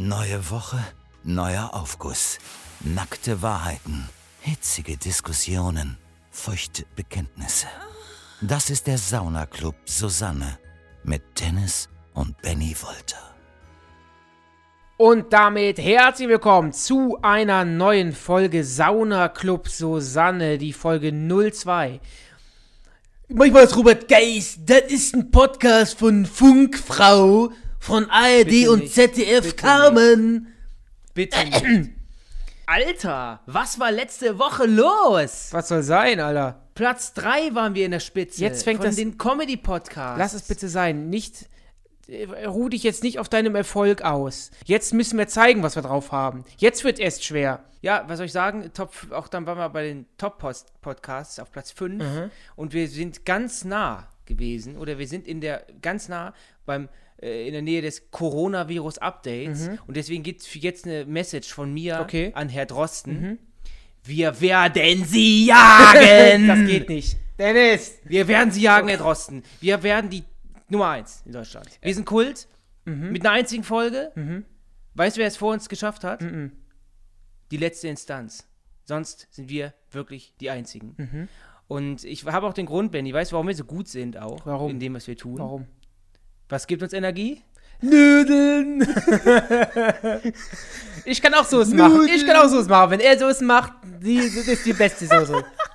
Neue Woche, neuer Aufguss. Nackte Wahrheiten, hitzige Diskussionen, feuchte Bekenntnisse. Das ist der Saunaclub Susanne mit Dennis und Benny Wolter. Und damit herzlich willkommen zu einer neuen Folge Sauna Club Susanne, die Folge 02. Manchmal ist Robert Geist, das ist ein Podcast von Funkfrau, von ARD Bitte und nicht, ZDF bitte Carmen. Bitte nicht. Alter, was war letzte Woche los? Was soll sein, Alter? Platz 3 waren wir in der Spitze. Jetzt fängt von das- den Comedy-Podcasts. Lass es bitte sein. Nicht, äh, ruh dich jetzt nicht auf deinem Erfolg aus. Jetzt müssen wir zeigen, was wir drauf haben. Jetzt wird erst schwer. Ja, was soll ich sagen? Top, auch dann waren wir bei den Top-Podcasts auf Platz 5 Mhm. und wir sind ganz nah gewesen oder wir sind in der ganz nah beim in der Nähe des Coronavirus-Updates und deswegen gibt es jetzt eine Message von mir Mhm. Okay. an Herr Drosten. Wir werden sie jagen! Das geht nicht. Dennis! Wir werden sie jagen, Herr Drosten. Wir werden die Nummer 1 in Deutschland. Wir sind Kult mit einer einzigen Folge. Weißt du, wer es vor uns geschafft hat? Die letzte Instanz. Sonst sind wir wirklich die Einzigen. Und ich habe auch den Grund, Benny, weißt du, warum wir so gut sind auch Warum? in dem, was wir tun? Warum? Was gibt uns Energie? Nudeln! ich kann auch Soßen machen. Ich kann auch Soßen machen. Wenn er Soßen macht, die, das ist die beste Soße.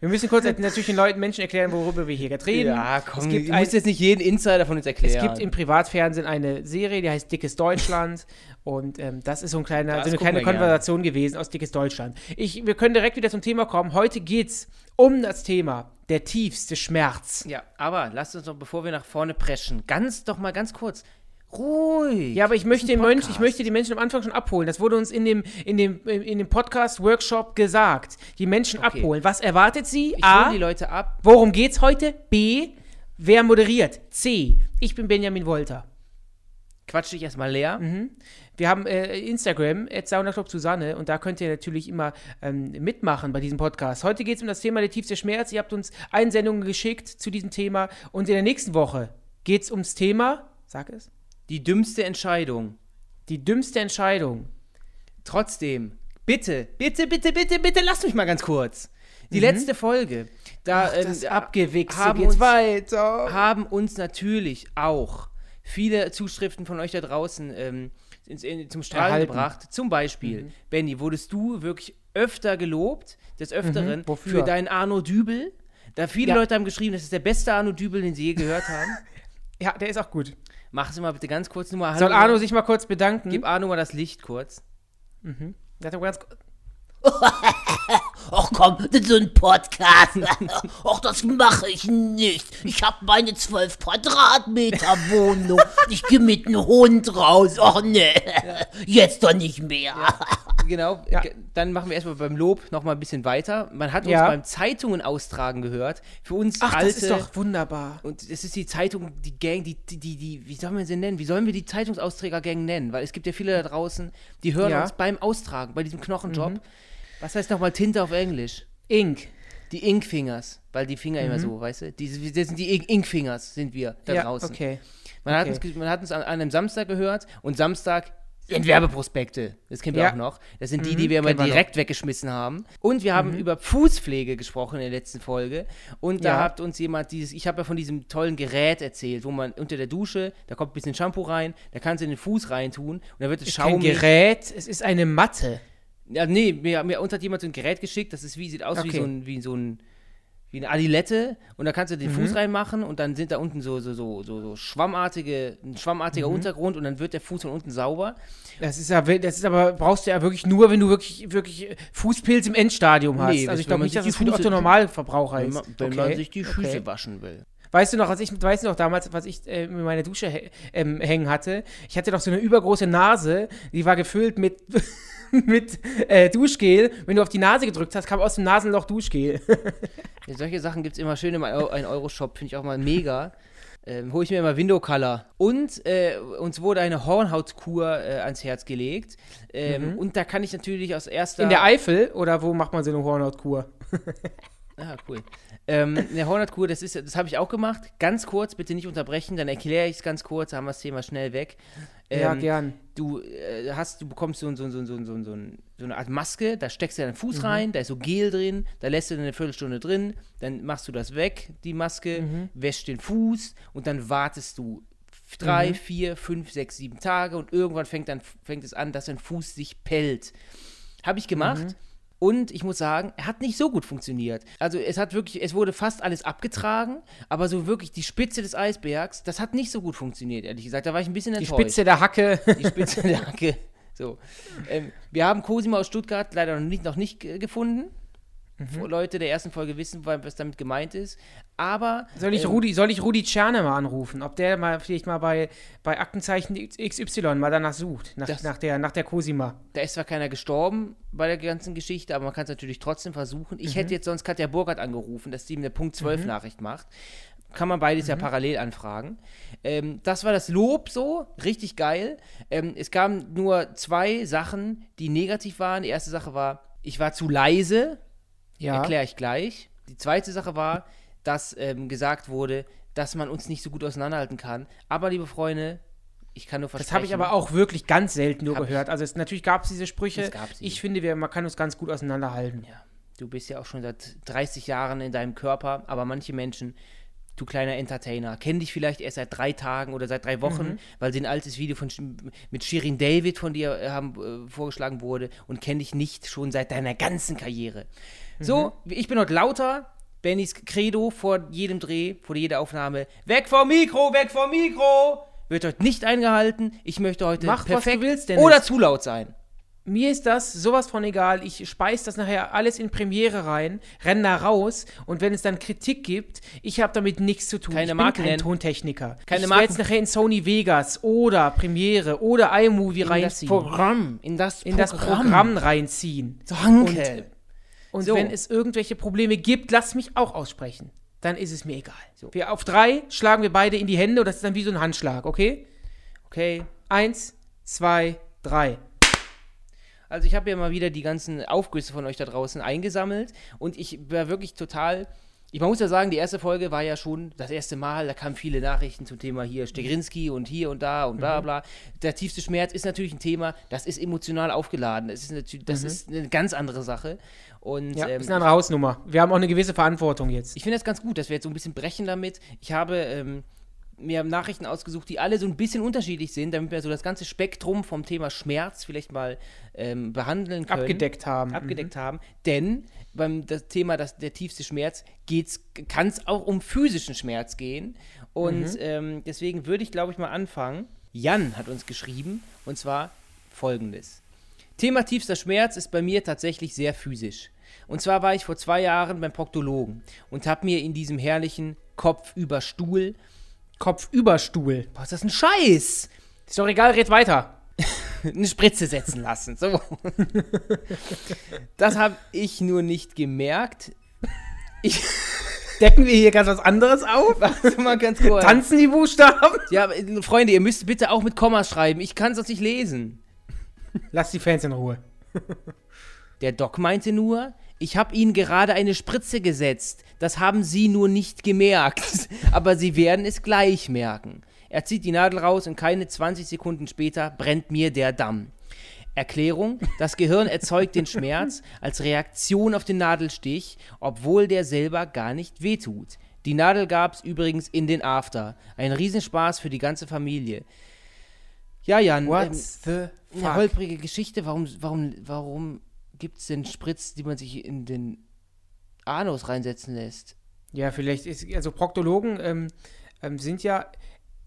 Wir müssen kurz natürlich den Leuten Menschen erklären, worüber wir hier gerade reden. es gibt, ein, musst jetzt nicht jeden Insider von uns es erklären. gibt im Privatfernsehen eine Serie, die heißt Dickes Deutschland. Und ähm, das ist so, ein kleiner, so eine kleine wir gerne. Konversation gewesen aus Dickes Deutschland. Ich, wir können direkt wieder zum Thema kommen. Heute geht es um das Thema der tiefste Schmerz. ja, aber lasst uns doch, bevor wir nach vorne preschen, ganz doch mal ganz kurz. Ruhig. Ja, aber ich möchte, den Mensch, ich möchte die Menschen am Anfang schon abholen. Das wurde uns in dem, in dem, in dem Podcast-Workshop gesagt. Die Menschen Okay. abholen. Was erwartet sie? Ich A. hole die Leute ab. Worum geht's heute? B. Wer moderiert? C. Ich bin Benjamin Wolter. Quatsch dich erstmal leer. Wir haben äh, Instagram, Saunaclub Susanne, und da könnt ihr natürlich immer ähm, mitmachen bei diesem Podcast. Heute geht es um das Thema der tiefste Schmerz. Ihr habt uns Einsendungen geschickt zu diesem Thema. Und in der nächsten Woche geht es ums Thema, sag es, Die dümmste Entscheidung. die dümmste Entscheidung. Trotzdem, bitte, bitte, bitte, bitte, bitte, lasst mich mal ganz kurz. Die letzte Folge, da ähm, Das Abgewichse haben geht's uns- weiter. haben uns natürlich auch viele Zuschriften von euch da draußen ähm, ins, in, zum Strahlen Erhalten. gebracht. Zum Beispiel, Benny, wurdest du wirklich öfter gelobt, des Öfteren, Mhm. Für deinen Arno Dübel. Da viele Ja. Leute haben geschrieben, das ist der beste Arno Dübel, den sie je gehört haben. Ja, der ist auch gut. Mach es mal bitte ganz kurz nur mal. Soll Hallo, Arno sich mal kurz bedanken? Gib Arno mal das Licht kurz. Der hat doch ganz, Ach komm, das ist so ein Podcast. Ach, das mache ich nicht. Ich habe meine 12 Quadratmeter Wohnung. Ich gehe mit einem Hund raus. Ach nee, jetzt doch nicht mehr. Genau, Ja. dann machen wir erstmal beim Lob nochmal ein bisschen weiter. Man hat uns Ja. beim Zeitungen austragen gehört. Für uns Ach, alte. das ist doch wunderbar. und es ist die Zeitung, die Gang, die, die, die, die, wie sollen wir sie nennen? Wie sollen wir die Zeitungsausträger-Gang nennen? Weil es gibt ja viele da draußen, die hören Ja. uns beim Austragen, bei diesem Knochenjob. Was heißt nochmal Tinte auf Englisch? Ink. Die Inkfingers, weil die Finger immer so, weißt du? Die, das sind die Ink- Inkfingers, sind wir da ja, draußen. okay. Man, hat Okay. uns, ge- man hat uns an, einem Samstag gehört und Samstag Werbeprospekte. Das kennen wir Ja. auch noch. Das sind die, die wir immer kennen wir direkt weggeschmissen haben. Und wir haben über Fußpflege gesprochen in der letzten Folge. Und da Ja. hat uns jemand dieses, ich habe ja von diesem tollen Gerät erzählt, wo man unter der Dusche, da kommt ein bisschen Shampoo rein, da kannst du in den Fuß reintun und dann wird es kein schaumig. Gerät, es ist eine Matte. Ja, nee, mir, mir uns hat jemand so ein Gerät geschickt, das ist wie, sieht aus wie Okay. so ein, wie so ein, wie eine Adilette und da kannst du den Mhm. Fuß reinmachen und dann sind da unten so, so, so, so, so schwammartige, ein Mhm. schwammartiger Untergrund und dann wird der Fuß von unten sauber. Das ist ja, das ist aber, brauchst du ja wirklich nur, wenn du wirklich, wirklich Fußpilz im Endstadium hast. Nee, also ich wenn glaube nicht, dass es für den Otto-Normalverbraucher Wenn ist. man, wenn okay. man sich die Füße okay. waschen will. Weißt du noch, als ich, weißt du noch damals, was ich äh, in meiner Dusche hä- ähm, hängen hatte? Ich hatte doch so eine übergroße Nase, die war gefüllt mit, mit äh, Duschgel. Wenn du auf die Nase gedrückt hast, kam aus dem Nasenloch Duschgel. Ja, solche Sachen gibt es immer schön im 1-Euro-Shop, finde ich auch mal mega. Ähm, hole ich mir immer Window Color. Und äh, uns wurde eine Hornhautkur äh, ans Herz gelegt. Ähm, Und da kann ich natürlich aus erster. In der Eifel oder wo macht man so eine Hornhautkur? Ah, cool. Ähm, eine Hornhautkur, das, ist, das habe ich auch gemacht. Ganz kurz, bitte nicht unterbrechen, dann erkläre ich es ganz kurz, haben wir das Thema schnell weg. ja, Ähm, gern. Du äh, hast, du bekommst so, so, so, so, so, so, so eine Art Maske, da steckst du deinen Mhm. Fuß rein, da ist so Gel drin, da lässt du eine Viertelstunde drin, dann machst du das weg, die Maske, Mhm. wäschst den Fuß und dann wartest du drei, Mhm. vier, fünf, sechs, sieben Tage und irgendwann fängt, dann, fängt es an, dass dein Fuß sich pellt. Habe ich gemacht. Und ich muss sagen, er hat nicht so gut funktioniert. Also es hat wirklich, es wurde fast alles abgetragen, aber so wirklich die Spitze des Eisbergs, das hat nicht so gut funktioniert, ehrlich gesagt. Da war ich ein bisschen Die enttäuscht Spitze der Hacke. die Spitze der Hacke. So. Ähm, wir haben Cosima aus Stuttgart leider noch nicht, noch nicht gefunden. Wo Leute der ersten Folge wissen, was damit gemeint ist. Aber Soll ich, ähm, Rudi, soll ich Rudi Tscherne mal anrufen? Ob der mal vielleicht mal bei, bei Aktenzeichen XY mal danach sucht, nach, Das- nach, der, nach der Cosima. da ist zwar keiner gestorben bei der ganzen Geschichte, aber man kann es natürlich trotzdem versuchen. Ich hätte jetzt sonst Katja Burkhardt angerufen, dass die ihm eine Punkt 12 Nachricht macht. Kann man beides ja parallel anfragen. Ähm, das war das Lob so, richtig geil. Ähm, es kamen nur zwei Sachen, die negativ waren. Die erste Sache war, ich war zu leise. Ja. Erkläre ich gleich. Die zweite Sache war, dass ähm, gesagt wurde, dass man uns nicht so gut auseinanderhalten kann. Aber, liebe Freunde, ich kann nur versprechen. Das habe ich aber auch wirklich ganz selten nur ich- gehört. Also es, natürlich gab es diese Sprüche. Es gab sie. Ich finde, wir, man kann uns ganz gut auseinanderhalten. Ja, du bist ja auch schon seit 30 Jahren in deinem Körper, aber manche Menschen, du kleiner Entertainer, kennen dich vielleicht erst seit drei Tagen oder seit drei Wochen, Mhm. weil sie ein altes Video von, mit Shirin David von dir äh, haben, äh, vorgeschlagen wurde und kennen dich nicht schon seit deiner ganzen Karriere. So, Mhm. ich bin heute lauter. Bennys Credo vor jedem Dreh, vor jeder Aufnahme. Weg vom Mikro, weg vom Mikro! Wird heute nicht eingehalten. Ich möchte heute Mach, was du perfekt willst, Dennis. oder zu laut sein. Mir ist das sowas von egal. Ich speise das nachher alles in Premiere rein, renne da raus und wenn es dann Kritik gibt, ich habe damit nichts zu tun. Keine ich bin Marken kein nennen. Tontechniker. Keine ich Marken- jetzt nachher in Sony Vegas oder Premiere oder iMovie In das reinziehen. Programm. In das in das Programm reinziehen. Danke. Und So. wenn es irgendwelche Probleme gibt, lass mich auch aussprechen. Dann ist es mir egal. Wir auf drei schlagen wir beide in die Hände und das ist dann wie so ein Handschlag, okay? Okay. Eins, zwei, drei. Also ich habe ja mal wieder die ganzen Aufgüsse von euch da draußen eingesammelt und ich war wirklich total. Ich man muss ja sagen, die erste Folge war ja schon das erste Mal, da kamen viele Nachrichten zum Thema hier Stegrinski und hier und da und bla bla. Der tiefste Schmerz ist natürlich ein Thema, das ist emotional aufgeladen. Das ist, natürlich, das ist eine ganz andere Sache. Und Ja, ähm, ist eine andere Hausnummer. Wir haben auch eine gewisse Verantwortung jetzt. ich finde das ganz gut, dass wir jetzt so ein bisschen brechen damit. Ich habe ähm, mir Nachrichten ausgesucht, die alle so ein bisschen unterschiedlich sind, damit wir so das ganze Spektrum vom Thema Schmerz vielleicht mal ähm, behandeln können. Abgedeckt haben. Abgedeckt haben. Denn beim das Thema das, der tiefste Schmerz kann es auch um physischen Schmerz gehen. Und ähm, deswegen würde ich, glaube ich, mal anfangen. Jan hat uns geschrieben, und zwar folgendes. Thema tiefster Schmerz ist bei mir tatsächlich sehr physisch. Und zwar war ich vor zwei Jahren beim Proktologen und habe mir in diesem herrlichen Kopf über Stuhl. Kopfüberstuhl. Was ist das ein Scheiß? Ist doch egal, red weiter. eine Spritze setzen lassen. So. Das habe ich nur nicht gemerkt. Ich Decken wir hier ganz was anderes auf? warte mal ganz kurz. Tanzen die Buchstaben? Ja, äh, Freunde, ihr müsst bitte auch mit Kommas schreiben. Ich kann es sonst nicht lesen. Lass die Fans in Ruhe. Der Doc meinte nur, ich habe Ihnen gerade eine Spritze gesetzt. Das haben Sie nur nicht gemerkt. Aber Sie werden es gleich merken. Er zieht die Nadel raus und keine 20 Sekunden später brennt mir der Damm. Erklärung: Das Gehirn erzeugt den Schmerz als Reaktion auf den Nadelstich, obwohl der selber gar nicht wehtut. Die Nadel gab's übrigens in den After. Ein Riesenspaß für die ganze Familie. Ja, Jan, What ähm, the eine fuck? holprige Geschichte. Warum, warum, warum gibt es denn Spritz, die man sich in den Anus reinsetzen lässt? Ja, vielleicht ist, also Proktologen ähm, ähm, sind ja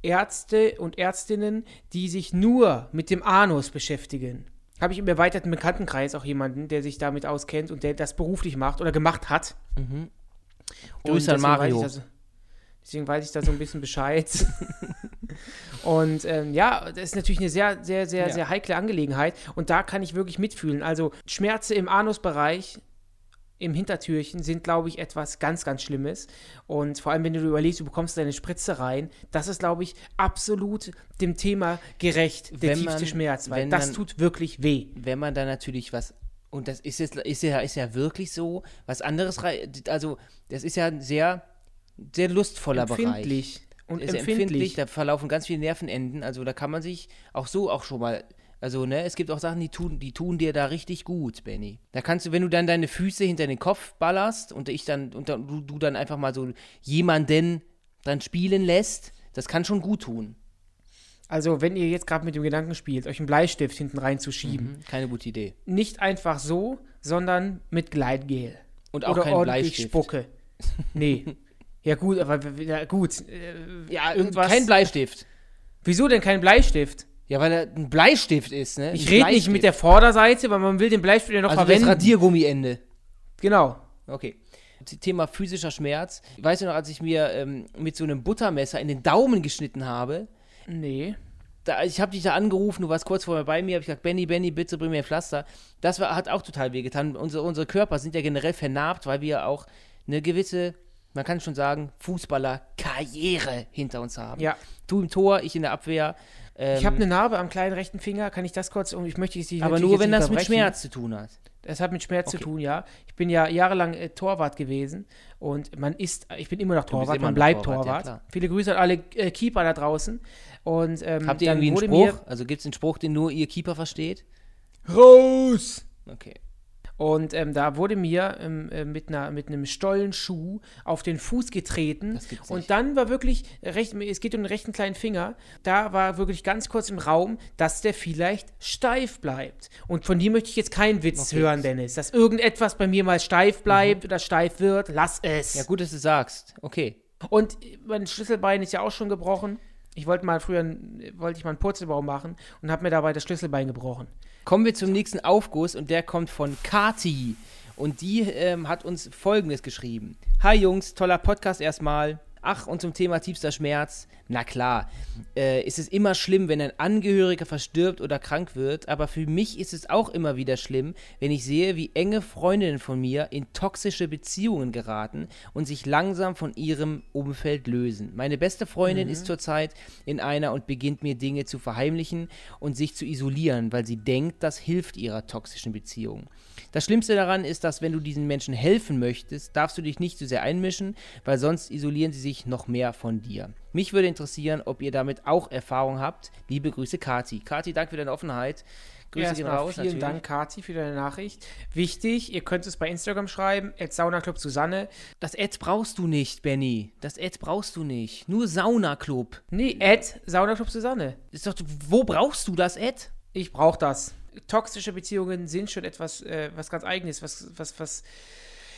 Ärzte und Ärztinnen, die sich nur mit dem Anus beschäftigen. Habe ich im erweiterten Bekanntenkreis auch jemanden, der sich damit auskennt und der das beruflich macht oder gemacht hat. Und Grüße an Mario. Weiß da deswegen weiß ich da so ein bisschen Bescheid. und ähm, ja, das ist natürlich eine sehr, sehr, sehr, Ja. sehr heikle Angelegenheit. Und da kann ich wirklich mitfühlen. Also Schmerze im Anusbereich, im Hintertürchen, sind, glaube ich, etwas ganz, ganz Schlimmes. Und vor allem, wenn du überlegst, du bekommst deine Spritze rein, das ist, glaube ich, absolut dem Thema gerecht, der Wenn tiefste man- Schmerz. Weil das man- tut wirklich weh. Wenn man da natürlich was Und das ist jetzt ist ja, ist ja wirklich so. Was anderes, also das ist ja ein sehr, sehr lustvoller Bereich. Empfindlich. Und ist ja empfindlich. da verlaufen ganz viele Nervenenden, also da kann man sich auch so auch schon mal, also ne, es gibt auch Sachen, die tun, die tun dir da richtig gut, Benny. Da kannst du, wenn du dann deine Füße hinter den Kopf ballerst und ich dann, und dann, du, du dann einfach mal so jemanden dann spielen lässt, das kann schon gut tun. Also, wenn ihr jetzt gerade mit dem Gedanken spielt, euch einen Bleistift hinten reinzuschieben, Mhm, Keine gute Idee. nicht einfach so, sondern mit Gleitgel. Und auch Oder kein ordentlich Bleistift. Spucke. Nee. ja, gut, aber ja, gut. Äh, Ja, irgendwas. kein Bleistift. Wieso denn kein Bleistift? Ja, weil er ein Bleistift ist, ne? Ich rede nicht mit der Vorderseite, weil man will den Bleistift ja noch also verwenden. das Radiergummiende. genau. Okay. Thema physischer Schmerz. Weißt du noch, als ich mir ähm, mit so einem Buttermesser in den Daumen geschnitten habe, Nee. da, ich habe dich da angerufen, du warst kurz vorher bei mir, habe ich gesagt, Benny, Benny, bitte bring mir ein Pflaster. Das war, hat auch total wehgetan. Unsere, unsere Körper sind ja generell vernarbt, weil wir auch eine gewisse, man kann schon sagen, Fußballer-Karriere hinter uns haben. Ja. Du im Tor, ich in der Abwehr. Ähm, Ich habe eine Narbe am kleinen rechten Finger. Kann ich das kurz? Und ich möchte sie aber natürlich nur, wenn nicht das mit. Schmerz zu tun hat. Das hat mit Schmerz zu Okay. tun, ja. Ich bin ja jahrelang äh, Torwart gewesen und man ist, ich bin immer noch Torwart, immer man bleibt Torwart, ja, Torwart. klar. Viele Grüße an alle äh, Keeper da draußen. Und ähm, Habt ihr irgendwie einen Spruch? Also gibt es einen Spruch, den nur ihr Keeper versteht? Raus! Okay. Und ähm, da wurde mir ähm, äh, mit, einer, mit einem Stollenschuh auf den Fuß getreten. Und dann war wirklich, recht, es geht um den rechten kleinen Finger, da war wirklich ganz kurz im Raum, dass der vielleicht steif bleibt. Und von dir möchte ich jetzt keinen Witz Okay. Mhm. hören, Dennis. Dass irgendetwas bei mir mal steif bleibt oder steif wird, lass es. Ja, gut, dass du sagst. Okay. Und mein Schlüsselbein ist ja auch schon gebrochen. Ich wollte mal früher, wollte ich mal einen Purzelbaum machen und habe mir dabei das Schlüsselbein gebrochen. Kommen wir zum nächsten Aufguss und der kommt von Kati. Und die ähm, hat uns folgendes geschrieben. Hi Jungs, toller Podcast erstmal. Ach, und zum Thema tiefster Schmerz. Na klar, äh, ist es immer schlimm, wenn ein Angehöriger verstirbt oder krank wird, aber für mich ist es auch immer wieder schlimm, wenn ich sehe, wie enge Freundinnen von mir in toxische Beziehungen geraten und sich langsam von ihrem Umfeld lösen. Meine beste Freundin ist zurzeit in einer und beginnt mir Dinge zu verheimlichen und sich zu isolieren, weil sie denkt, das hilft ihrer toxischen Beziehung. Das Schlimmste daran ist, dass wenn du diesen Menschen helfen möchtest, darfst du dich nicht zu sehr einmischen, weil sonst isolieren sie sich noch mehr von dir. Mich würde interessieren, ob ihr damit auch Erfahrung habt. Liebe Grüße, Kati. Kati, danke für deine Offenheit. Grüße gehen Erstmal raus. vielen natürlich. Dank, Kati, für deine Nachricht. Wichtig, ihr könnt es bei Instagram schreiben, at Saunaclub Susanne. Das Ad brauchst du nicht, Benny. Das Ad brauchst du nicht. Nur Saunaclub. Nee, at Saunaclub Susanne. Ist doch, wo brauchst du das Ad? Ich brauche das. Toxische Beziehungen sind schon etwas, äh, was ganz Eigenes, was, was, was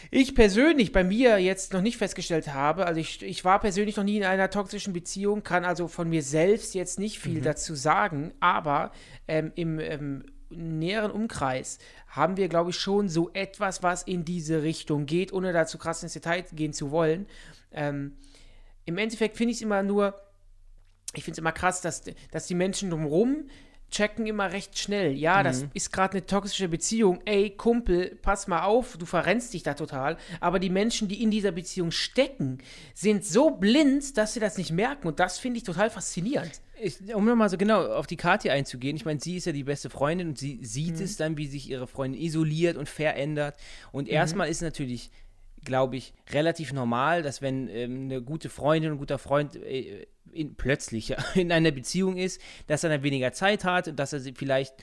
ich persönlich bei mir jetzt noch nicht festgestellt habe. Also ich, ich war persönlich noch nie in einer toxischen Beziehung, kann also von mir selbst jetzt nicht viel dazu sagen, aber ähm, im ähm, näheren Umkreis haben wir, glaube ich, schon so etwas, was in diese Richtung geht, ohne da zu krass ins Detail gehen zu wollen. Ähm, Im Endeffekt finde ich es immer nur, ich finde es immer krass, dass, dass die Menschen drumherum checken immer recht schnell. Ja, das ist gerade eine toxische Beziehung. Ey, Kumpel, pass mal auf, du verrennst dich da total. Aber die Menschen, die in dieser Beziehung stecken, sind so blind, dass sie das nicht merken. Und das finde ich total faszinierend. Ich, um nochmal so genau auf die Kathi einzugehen, ich meine, sie ist ja die beste Freundin und sie sieht Mhm. es dann, wie sich ihre Freundin isoliert und verändert. Und Mhm. erstmal ist natürlich, glaube ich, relativ normal, dass wenn ähm, eine gute Freundin und ein guter Freund äh, in, plötzlich in einer Beziehung ist, dass er dann weniger Zeit hat und dass er sie vielleicht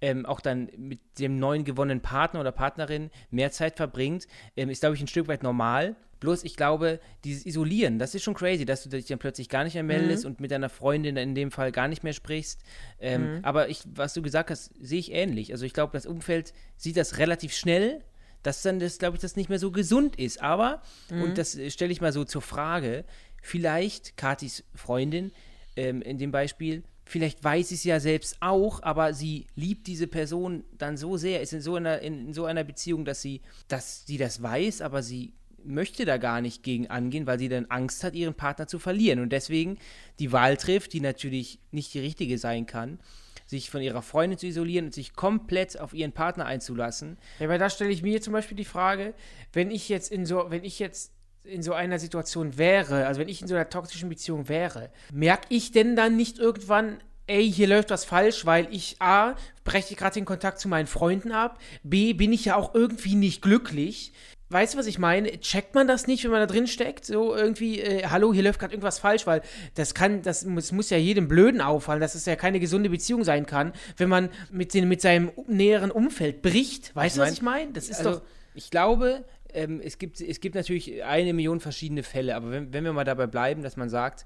ähm, auch dann mit dem neuen gewonnenen Partner oder Partnerin mehr Zeit verbringt, ähm, ist, glaube ich, ein Stück weit normal. Bloß ich glaube, dieses Isolieren, das ist schon crazy, dass du dich dann plötzlich gar nicht mehr meldest und mit deiner Freundin in dem Fall gar nicht mehr sprichst. Ähm, Aber ich, was du gesagt hast, sehe ich ähnlich. Also ich glaube, das Umfeld sieht das relativ schnell, dass dann das, glaube ich, das nicht mehr so gesund ist. Aber, und das äh, stelle ich mal so zur Frage, vielleicht Katis Freundin ähm, in dem Beispiel, vielleicht weiß sie es ja selbst auch, aber sie liebt diese Person dann so sehr, ist in so einer, in, in so einer Beziehung, dass sie, dass sie das weiß, aber sie möchte da gar nicht gegen angehen, weil sie dann Angst hat, ihren Partner zu verlieren und deswegen die Wahl trifft, die natürlich nicht die richtige sein kann, sich von ihrer Freundin zu isolieren und sich komplett auf ihren Partner einzulassen. Ja, weil da stelle ich mir zum Beispiel die Frage, wenn ich jetzt in so, wenn ich jetzt in so einer Situation wäre, also wenn ich in so einer toxischen Beziehung wäre, merke ich denn dann nicht irgendwann, ey, hier läuft was falsch, weil ich A, breche gerade den Kontakt zu meinen Freunden ab, B, bin ich ja auch irgendwie nicht glücklich. Weißt du, was ich meine? Checkt man das nicht, wenn man da drin steckt? So irgendwie, äh, hallo, hier läuft gerade irgendwas falsch, weil das kann, das muss, muss ja jedem Blöden auffallen, dass es ja keine gesunde Beziehung sein kann, wenn man mit, den, mit seinem näheren Umfeld bricht. Weißt du, was ich meine? Das ist Also, doch. ich glaube, ähm, es, gibt, es gibt natürlich eine Million verschiedene Fälle, aber wenn, wenn wir mal dabei bleiben, dass man sagt,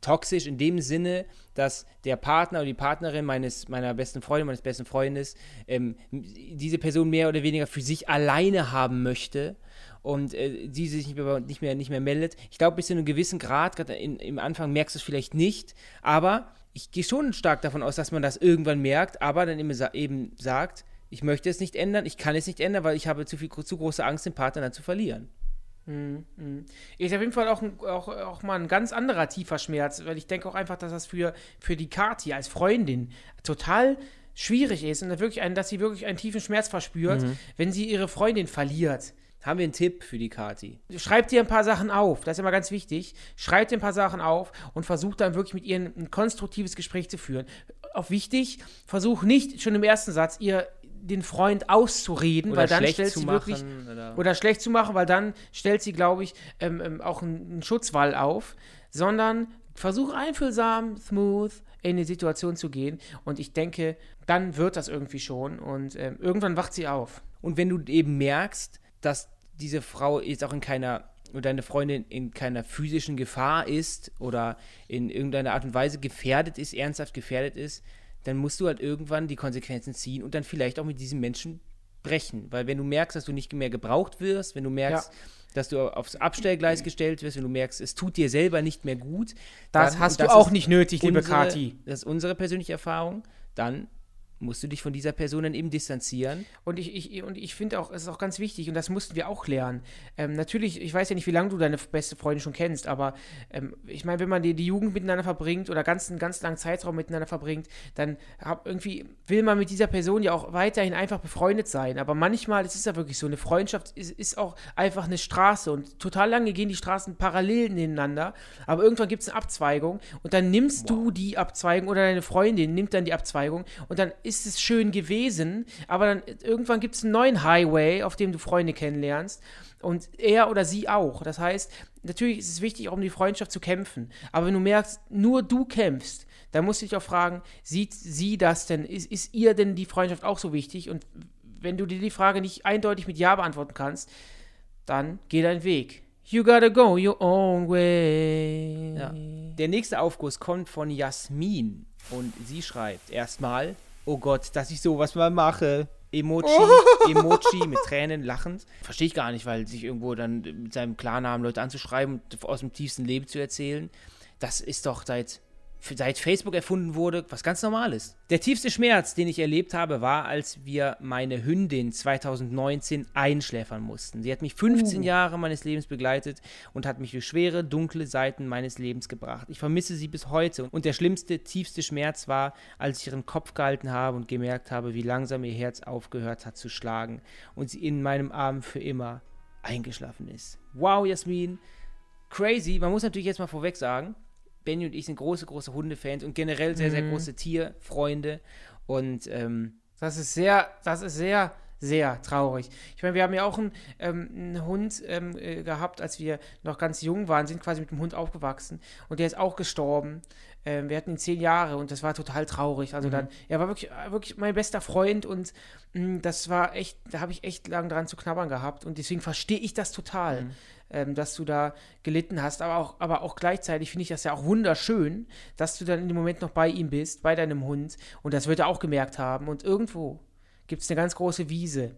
toxisch in dem Sinne, dass der Partner oder die Partnerin meines, meiner besten Freundin, meines besten Freundes, ähm, diese Person mehr oder weniger für sich alleine haben möchte und äh, die sich nicht mehr, nicht mehr, nicht mehr meldet. Ich glaube, bis zu einem gewissen Grad, gerade im Anfang merkst du es vielleicht nicht, aber ich gehe schon stark davon aus, dass man das irgendwann merkt, aber dann sa eben sagt, ich möchte es nicht ändern, ich kann es nicht ändern, weil ich habe zu, viel, zu große Angst, den Partner dann zu verlieren. Ist auf jeden Fall auch, ein, auch, auch mal ein ganz anderer tiefer Schmerz, weil ich denke auch einfach, dass das für, für die Kati als Freundin total schwierig ist und dass wirklich ein, dass sie wirklich einen tiefen Schmerz verspürt, wenn sie ihre Freundin verliert. Haben wir einen Tipp für die Kati? Schreibt dir ein paar Sachen auf, das ist immer ganz wichtig. Schreibt dir ein paar Sachen auf und versucht dann wirklich mit ihr ein, ein konstruktives Gespräch zu führen. Auch wichtig, versuch nicht schon im ersten Satz ihr den Freund auszureden, Oder weil dann schlecht stellt zu sie machen, wirklich oder- oder schlecht zu machen, weil dann stellt sie, glaube ich, ähm, ähm, auch einen, einen Schutzwall auf, sondern versuch einfühlsam, smooth in die Situation zu gehen und ich denke, dann wird das irgendwie schon und ähm, irgendwann wacht sie auf. Und wenn du eben merkst, dass diese Frau jetzt auch in keiner oder deine Freundin in keiner physischen Gefahr ist oder in irgendeiner Art und Weise gefährdet ist, ernsthaft gefährdet ist, dann musst du halt irgendwann die Konsequenzen ziehen und dann vielleicht auch mit diesem Menschen brechen. Weil wenn du merkst, dass du nicht mehr gebraucht wirst, wenn du merkst, Ja. dass du aufs Abstellgleis gestellt wirst, wenn du merkst, es tut dir selber nicht mehr gut, Das hast du auch ist nicht nötig, liebe unsere, Kati. Das ist unsere persönliche Erfahrung, dann musst du dich von dieser Person dann eben distanzieren Und ich, ich, und ich finde auch, es ist auch ganz wichtig, und das mussten wir auch lernen. Ähm, natürlich, ich weiß ja nicht, wie lange du deine beste Freundin schon kennst, aber ähm, ich meine, wenn man die, die Jugend miteinander verbringt oder ganz, einen ganz langen Zeitraum miteinander verbringt, dann hab, irgendwie will man mit dieser Person ja auch weiterhin einfach befreundet sein. Aber manchmal, es ist ja wirklich so, eine Freundschaft ist, ist auch einfach eine Straße und total lange gehen die Straßen parallel nebeneinander, aber irgendwann gibt es eine Abzweigung und dann nimmst du die Abzweigung oder deine Freundin nimmt dann die Abzweigung und dann ist es schön gewesen, aber dann irgendwann gibt es einen neuen Highway, auf dem du Freunde kennenlernst und er oder sie auch. Das heißt, natürlich ist es wichtig, auch um die Freundschaft zu kämpfen, aber wenn du merkst, nur du kämpfst, dann musst du dich auch fragen, sieht sie das denn, ist, ist ihr denn die Freundschaft auch so wichtig und wenn du dir die Frage nicht eindeutig mit Ja beantworten kannst, dann geh deinen Weg. You gotta go your own way. Ja. Der nächste Aufguss kommt von Jasmin und sie schreibt erstmal, oh Gott, dass ich sowas mal mache. Emoji, Emoji mit Tränen, lachend. Verstehe ich gar nicht, weil sich irgendwo dann mit seinem Klarnamen Leute anzuschreiben und aus dem tiefsten Leben zu erzählen, das ist doch seit, seit Facebook erfunden wurde, was ganz Normales. Der tiefste Schmerz, den ich erlebt habe, war, als wir meine Hündin 2019 einschläfern mussten. Sie hat mich 15 Jahre meines Lebens begleitet und hat mich durch schwere, dunkle Seiten meines Lebens gebracht. Ich vermisse sie bis heute. Und der schlimmste, tiefste Schmerz war, als ich ihren Kopf gehalten habe und gemerkt habe, wie langsam ihr Herz aufgehört hat zu schlagen und sie in meinem Arm für immer eingeschlafen ist. Wow, Jasmin. Crazy. Man muss natürlich jetzt mal vorweg sagen, Benny und ich sind große, große Hundefans und generell sehr, sehr große Tierfreunde. Und ähm, Das ist sehr, das ist sehr, sehr traurig. Ich meine, wir haben ja auch einen, ähm, einen Hund ähm, äh, gehabt, als wir noch ganz jung waren, sind quasi mit dem Hund aufgewachsen und der ist auch gestorben. Ähm, wir hatten ihn zehn Jahre und das war total traurig. Also dann, er war wirklich, äh, wirklich mein bester Freund und mh, das war echt, da habe ich echt lang dran zu knabbern gehabt und deswegen verstehe ich das total. Ähm, dass du da gelitten hast, aber auch, aber auch gleichzeitig finde ich das ja auch wunderschön, dass du dann in dem Moment noch bei ihm bist, bei deinem Hund und das wird er auch gemerkt haben und irgendwo gibt es eine ganz große Wiese.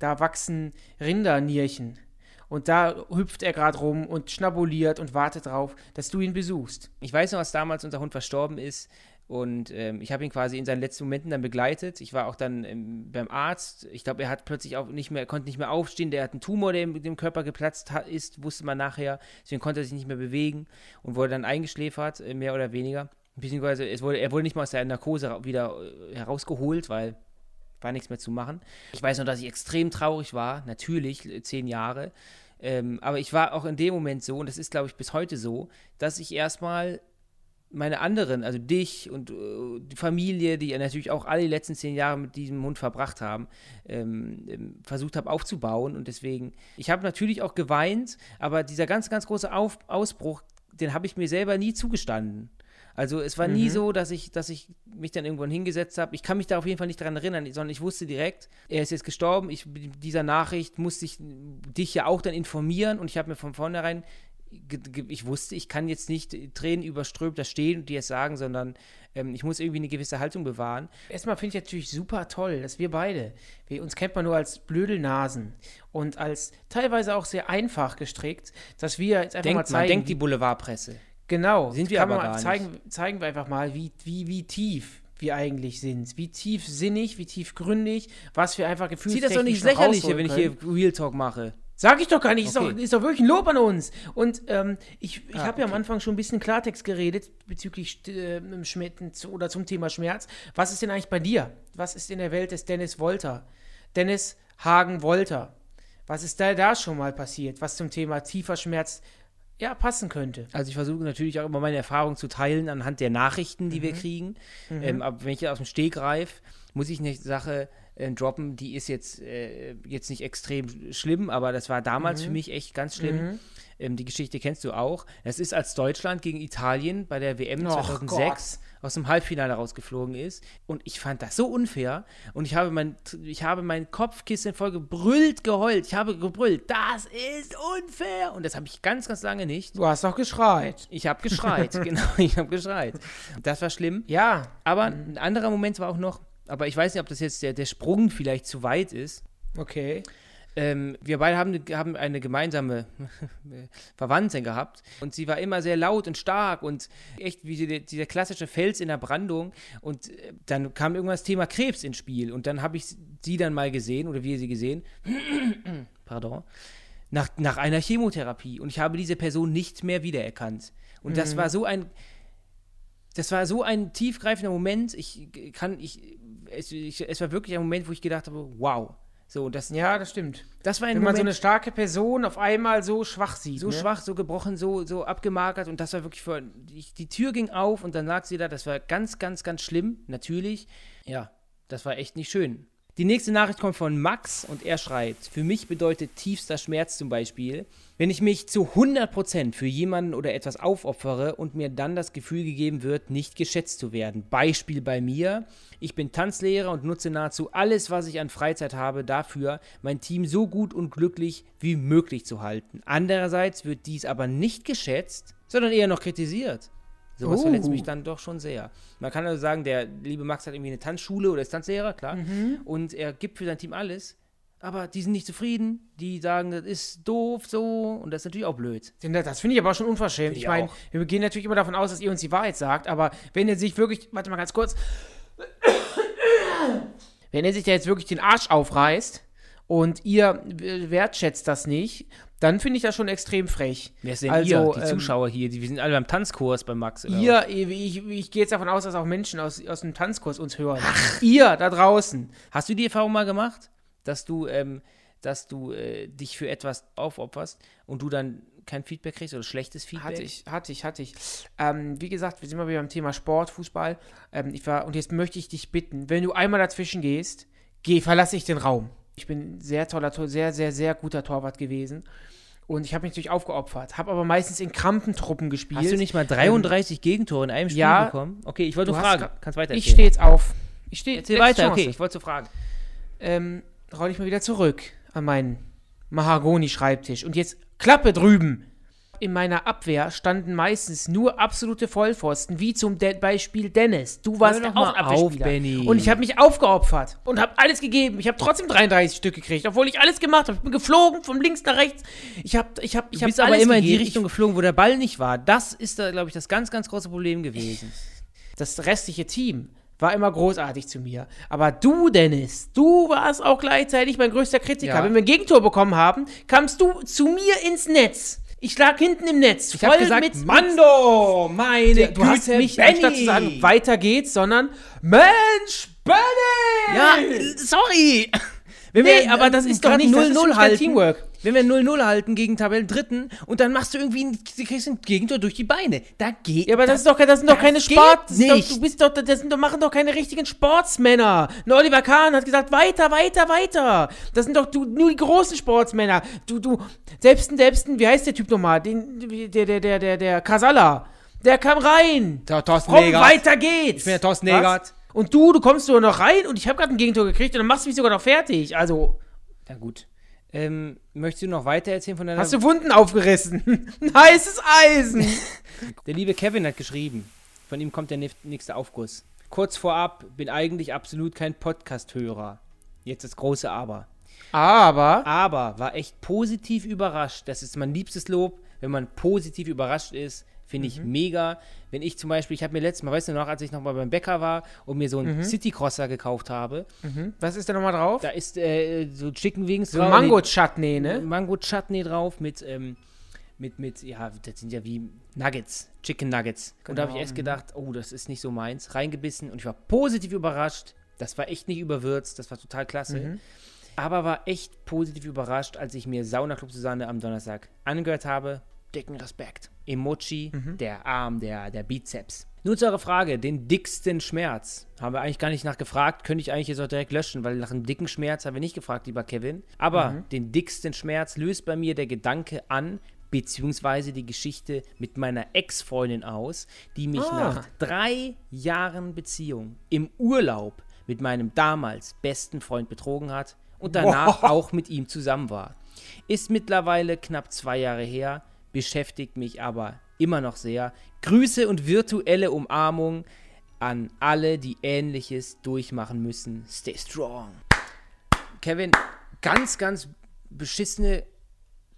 Da wachsen Rindernierchen. Und da hüpft er gerade rum und schnabuliert und wartet drauf, dass du ihn besuchst. ich weiß noch, als damals unser Hund verstorben ist. Und ähm, ich habe ihn quasi in seinen letzten Momenten dann begleitet. Ich war auch dann ähm, beim Arzt. Ich glaube, er hat plötzlich auch nicht mehr, konnte nicht mehr aufstehen. Der hat einen Tumor, der im, dem Körper geplatzt hat, ist, wusste man nachher. Deswegen konnte er sich nicht mehr bewegen und wurde dann eingeschläfert, äh, mehr oder weniger. Beziehungsweise wurde, er wurde nicht mal aus der Narkose wieder äh, herausgeholt, weil war nichts mehr zu machen. Ich weiß noch, dass ich extrem traurig war, natürlich, äh, zehn Jahre. Ähm, aber ich war auch in dem Moment so, und das ist, glaube ich, bis heute so, dass ich erstmal meine anderen, also dich und äh, die Familie, die natürlich auch alle die letzten zehn Jahre mit diesem Hund verbracht haben, ähm, ähm, versucht habe aufzubauen. Und deswegen, ich habe natürlich auch geweint, aber dieser ganz, ganz große Auf Ausbruch, den habe ich mir selber nie zugestanden. Also es war nie so, dass ich, dass ich mich dann irgendwann hingesetzt habe. Ich kann mich da auf jeden Fall nicht dran erinnern, sondern ich wusste direkt, er ist jetzt gestorben. Ich, dieser Nachricht musste ich dich ja auch dann informieren und ich habe mir von vornherein ich wusste, ich kann jetzt nicht Tränen überströmt da stehen und dir es sagen, sondern ähm, ich muss irgendwie eine gewisse Haltung bewahren. Erstmal finde ich natürlich super toll, dass wir beide, wir, uns kennt man nur als Blödelnasen und als teilweise auch sehr einfach gestrickt, dass wir jetzt einfach mal Denkt mal, zeigen, denkt die Boulevardpresse. Genau, Sind wir kann aber man gar zeigen, zeigen wir einfach mal, wie, wie, wie tief wir eigentlich sind, wie tiefsinnig, wie tiefgründig, was wir einfach Zieh das doch nicht rausholen wenn ich hier Real Talk mache. Sag ich doch gar nicht, ist, Okay. doch, ist doch wirklich ein Lob an uns. Und ähm, ich, ich Ah, habe ja am okay. Anfang schon ein bisschen Klartext geredet bezüglich äh, Schmerzen oder zum Thema Schmerz. Was ist denn eigentlich bei dir? Was ist in der Welt des Dennis Wolter? Dennis Hagen Wolter. Was ist da, da schon mal passiert, was zum Thema tiefer Schmerz ja, passen könnte? Also ich versuche natürlich auch immer meine Erfahrungen zu teilen anhand der Nachrichten, die wir Mhm. kriegen. Ähm, aber wenn ich aus dem Steg greife, muss ich eine Sache äh, droppen, die ist jetzt, äh, jetzt nicht extrem schlimm, aber das war damals Mhm. für mich echt ganz schlimm. Ähm, die Geschichte kennst du auch. Das ist, als Deutschland gegen Italien bei der WM Och 2006 aus dem Halbfinale rausgeflogen ist. Und ich fand das so unfair. Und ich habe mein, ich habe mein Kopfkissen voll gebrüllt, geheult. Ich habe gebrüllt, das ist unfair. Und das habe ich ganz, ganz lange nicht. Du hast doch geschreit. Ich habe geschreit, genau, ich habe geschreit. Das war schlimm. Ja, Aber ein anderer Moment war auch noch, aber ich weiß nicht, ob das jetzt der, der Sprung vielleicht zu weit ist. okay. Ähm, wir beide haben, haben eine gemeinsame Verwandte gehabt und sie war immer sehr laut und stark und echt wie die, dieser klassische Fels in der Brandung. Und äh, dann kam irgendwann das Thema Krebs ins Spiel und dann habe ich sie dann mal gesehen oder wir sie gesehen. Pardon. Nach, nach einer Chemotherapie und ich habe diese Person nicht mehr wiedererkannt. Und das war so ein, das war so ein tiefgreifender Moment. Ich kann, ich, es, ich, es war wirklich ein Moment, wo ich gedacht habe, wow. So, das, Ja, das stimmt. das war ein Wenn man so Moment, eine starke Person auf einmal so schwach sieht. so ne? schwach, so gebrochen, so, so abgemagert und das war wirklich für, ich, die Tür ging auf und dann lag sie da, das war ganz, ganz, ganz schlimm, natürlich. Ja, das war echt nicht schön. Die nächste Nachricht kommt von Max und er schreibt, für mich bedeutet tiefster Schmerz zum Beispiel, wenn ich mich zu 100% für jemanden oder etwas aufopfere und mir dann das Gefühl gegeben wird, nicht geschätzt zu werden. Beispiel bei mir, ich bin Tanzlehrer und nutze nahezu alles, was ich an Freizeit habe, dafür, mein Team so gut und glücklich wie möglich zu halten. Andererseits wird dies aber nicht geschätzt, sondern eher noch kritisiert. Sowas Oh. verletzt mich dann doch schon sehr. Man kann also sagen, der liebe Max hat irgendwie eine Tanzschule oder ist Tanzlehrer, klar. Und er gibt für sein Team alles. Aber die sind nicht zufrieden. Die sagen, das ist doof so. Und das ist natürlich auch blöd. Das finde ich aber schon unverschämt. Finde Ich meine, wir gehen natürlich immer davon aus, dass ihr uns die Wahrheit sagt, aber wenn er sich wirklich, warte mal ganz kurz, wenn er sich da jetzt wirklich den Arsch aufreißt und ihr wertschätzt das nicht, dann finde ich das schon extrem frech. Wer ist denn Also, ihr? Die ähm, Zuschauer hier, die, wir sind alle beim Tanzkurs bei Max. Oder? Ihr, ich, ich gehe jetzt davon aus, dass auch Menschen aus, aus dem Tanzkurs uns hören. Ihr da draußen. Hast du die Erfahrung mal gemacht, dass du, ähm, dass du äh, dich für etwas aufopferst und du dann kein Feedback kriegst oder schlechtes Feedback? Hatte ich, hatte ich, hatte ich. Ähm, wie gesagt, wir sind mal wieder beim Thema Sport, Fußball. Ähm, ich war, und jetzt möchte ich dich bitten, wenn du einmal dazwischen gehst, geh, verlasse ich den Raum. Ich bin sehr toller, Tor- sehr, sehr, sehr guter Torwart gewesen. Und ich habe mich natürlich aufgeopfert, habe aber meistens in Krampentruppen gespielt. Hast du nicht mal 33 Gegentore in einem Spiel ja. bekommen? Okay, ich wollte nur fragen. Kannst weiter Ich stehe jetzt auf. Ich stehe letzte weiter, Chance. okay, ich wollte fragen. ähm, roll ich mal wieder zurück an meinen Mahagoni-Schreibtisch. Und jetzt Klappe drüben. In meiner Abwehr standen meistens nur absolute Vollpfosten, wie zum De Beispiel Dennis. Du warst Hör doch auch mal Abwehrspieler. auf, Benny. Und ich habe mich aufgeopfert und habe alles gegeben. Ich habe trotzdem 33 Stück gekriegt, obwohl ich alles gemacht habe. Ich bin geflogen von links nach rechts. Ich habe ich hab, ich Du hab bist aber immer in die gegeben. Richtung geflogen, wo der Ball nicht war. Das ist da, glaube ich, das ganz, ganz große Problem gewesen. Das restliche Team war immer großartig zu mir. Aber du, Dennis, du warst auch gleichzeitig mein größter Kritiker. Ja. Wenn wir ein Gegentor bekommen haben, kamst du zu mir ins Netz. Ich lag hinten im Netz. Ich habe gesagt, Mando, meine du hast Güte, mich, Benny. anstatt zu sagen, weiter geht's, sondern Mensch, Benny! Ja, sorry. Wenn Nee, wir, aber das ist doch nicht- das ist 0-0 für mich kein halten, Teamwork. Wenn wir 0-0 halten gegen Tabellendritten und dann machst du irgendwie ein, du kriegst ein Gegentor durch die Beine. Da geht Ja, aber das, ist doch, das sind doch das keine Sport. Das ist doch, nicht. du bist doch, das sind doch, machen doch keine richtigen Sportsmänner. Und Oliver Kahn hat gesagt, weiter, weiter, weiter. Das sind doch du, nur die großen Sportsmänner. Du, du, selbst, ein- selbst, wie heißt der Typ nochmal? Den, der, der, der, der, der Kasala. Der kam rein. Der Thorsten Komm, Legert. weiter geht's. Ich bin der Thorsten Was? Legert. Und du, du kommst so noch rein und ich habe gerade ein Gegentor gekriegt und dann machst du mich sogar noch fertig. Also, Na gut. Ähm, möchtest du noch weiter erzählen von deiner... hast du Wunden aufgerissen? Heißes Eisen. Der liebe Kevin hat geschrieben. Von ihm kommt der nächste Aufguss. Kurz vorab, bin eigentlich absolut kein Podcast-Hörer. Jetzt das große Aber. Aber, Aber war echt positiv überrascht. Das ist mein liebstes Lob, wenn man positiv überrascht ist. Finde ich mega. Wenn ich zum Beispiel, ich habe mir letztes Mal, weißt du noch, als ich noch mal beim Bäcker war und mir so einen Citycrosser gekauft habe, was ist da nochmal drauf? da ist äh, so Chicken Wings So drauf- Mango-Chutney, ne? Mango-Chutney drauf mit, ähm, mit, mit, ja, das sind ja wie Nuggets, Chicken Nuggets. und da habe ich Genau, erst gedacht, oh, das ist nicht so meins. Reingebissen und ich war positiv überrascht. Das war echt nicht überwürzt, das war total klasse. Mhm. Aber war echt positiv überrascht, als ich mir Sauna Club Susanne am Donnerstag angehört habe. Dicken Respekt. Emoji, Mhm. der Arm, der, der Bizeps. Nun zu eurer Frage, den dicksten Schmerz. Haben wir eigentlich gar nicht nachgefragt, könnte ich eigentlich jetzt auch direkt löschen, weil nach einem dicken Schmerz haben wir nicht gefragt, lieber Kevin. Aber Mhm. den dicksten Schmerz löst bei mir der Gedanke an, beziehungsweise die Geschichte mit meiner Ex-Freundin aus, die mich Ah. nach drei Jahren Beziehung im Urlaub mit meinem damals besten Freund betrogen hat und danach auch mit ihm zusammen war. Ist mittlerweile knapp zwei Jahre her, beschäftigt mich aber immer noch sehr. Grüße und virtuelle Umarmung an alle, die Ähnliches durchmachen müssen. Stay strong. Kevin, ganz, ganz beschissene